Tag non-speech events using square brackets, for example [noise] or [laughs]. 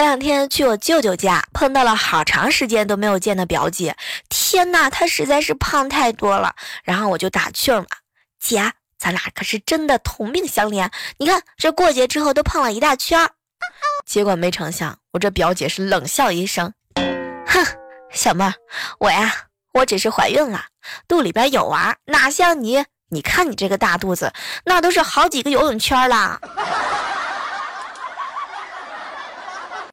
前两天去我舅舅家碰到了好长时间都没有见的表姐。天呐她实在是胖太多了然后我就打趣儿嘛姐咱俩可是真的同病相怜你看这过节之后都胖了一大圈 [laughs] 结果没成想我这表姐是冷笑一声哼小妹儿我呀我只是怀孕了肚里边有娃哪像你你看你这个大肚子那都是好几个游泳圈啦